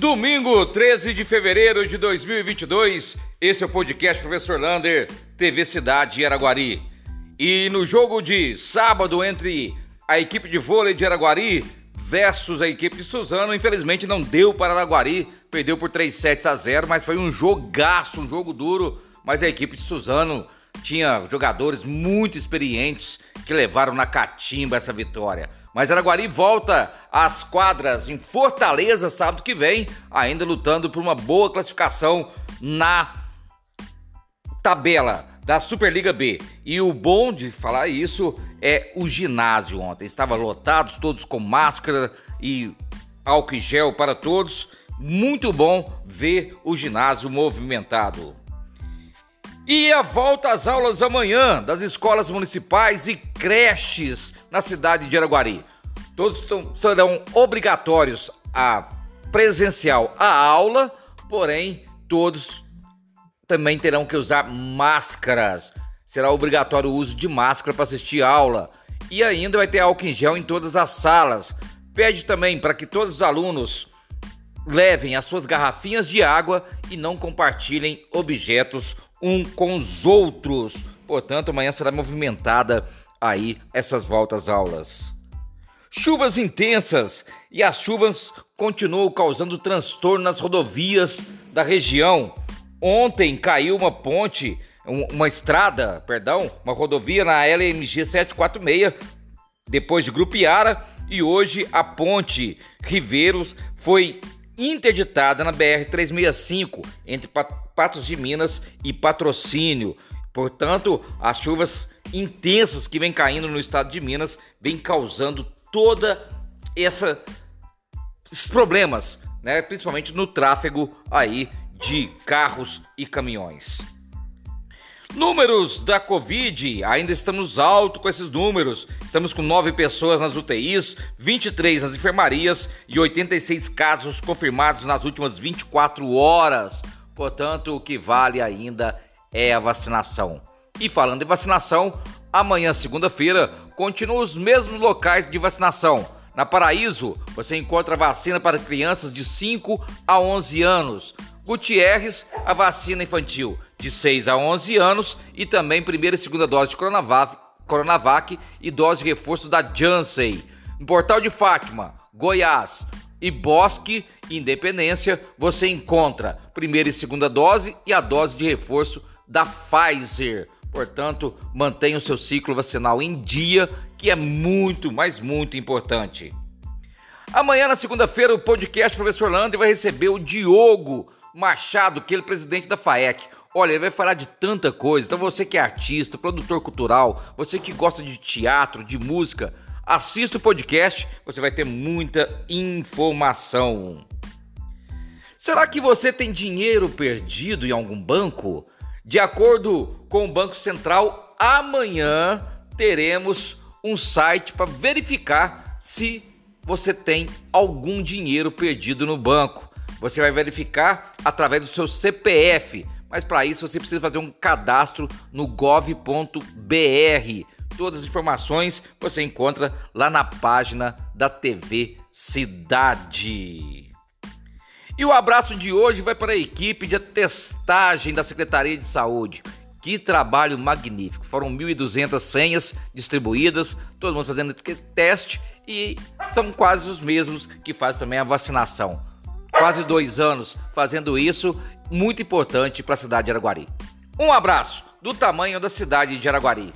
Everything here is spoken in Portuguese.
Domingo, 13 de fevereiro de 2022, esse é o podcast Professor Lander, TV Cidade Araguari. E no jogo de sábado entre a equipe de vôlei de Araguari versus a equipe de Suzano, infelizmente não deu para Araguari, perdeu por 3 sets a 0, mas foi um jogaço, um jogo duro, mas a equipe de Suzano tinha jogadores muito experientes que levaram na catimba essa vitória. Mas Araguari volta às quadras em Fortaleza sábado que vem, ainda lutando por uma boa classificação na tabela da Superliga B. E o bom de falar isso é o ginásio ontem. Estava lotados, todos com máscara e álcool em gel para todos. Muito bom ver o ginásio movimentado. E a volta às aulas amanhã das escolas municipais e creches na cidade de Araguari. Todos serão obrigatórios a presencial a aula, porém todos também terão que usar máscaras. Será obrigatório o uso de máscara para assistir a aula. E ainda vai ter álcool em gel em todas as salas. Pede também para que todos os alunos levem as suas garrafinhas de água e não compartilhem objetos um com os outros. Portanto, amanhã será movimentada aí essas voltas aulas. Chuvas intensas e as chuvas continuam causando transtorno nas rodovias da região. Ontem caiu uma ponte, uma estrada, perdão, uma rodovia na LMG 746, depois de Grupiara, e hoje a ponte Riveiros foi interditada na BR 365 entre Patos de Minas e Patrocínio. Portanto, as chuvas intensas que vem caindo no estado de Minas vem causando toda essa esses problemas, né, principalmente no tráfego aí de carros e caminhões. Números da Covid, ainda estamos alto com esses números. Estamos com 9 pessoas nas UTIs, 23 nas enfermarias e 86 casos confirmados nas últimas 24 horas. Portanto, o que vale ainda é a vacinação. E falando em vacinação, amanhã, segunda-feira, continuam os mesmos locais de vacinação. Na Paraíso, você encontra vacina para crianças de 5 a 11 anos. Gutierrez, a vacina infantil de 6 a 11 anos e também primeira e segunda dose de Coronavac, Coronavac e dose de reforço da Janssen. No Portal de Fátima, Goiás e Bosque Independência, você encontra primeira e segunda dose e a dose de reforço da Pfizer. Portanto, mantenha o seu ciclo vacinal em dia, que é muito, mas muito importante. Amanhã, na segunda-feira, o podcast Professor Lander vai receber o Diogo Machado, que é o presidente da FAEC. Olha, ele vai falar de tanta coisa. Então, você que é artista, produtor cultural, você que gosta de teatro, de música, assista o podcast, você vai ter muita informação. Será que você tem dinheiro perdido em algum banco? De acordo com o Banco Central, amanhã teremos um site para verificar se você tem algum dinheiro perdido no banco. Você vai verificar através do seu CPF, mas para isso você precisa fazer um cadastro no gov.br. Todas as informações você encontra lá na página da TV Cidade. E o abraço de hoje vai para a equipe de testagem da Secretaria de Saúde. Que trabalho magnífico! Foram 1.200 senhas distribuídas, todo mundo fazendo teste e são quase os mesmos que fazem também a vacinação. Quase dois anos fazendo isso, muito importante para a cidade de Araguari. Um abraço do tamanho da cidade de Araguari.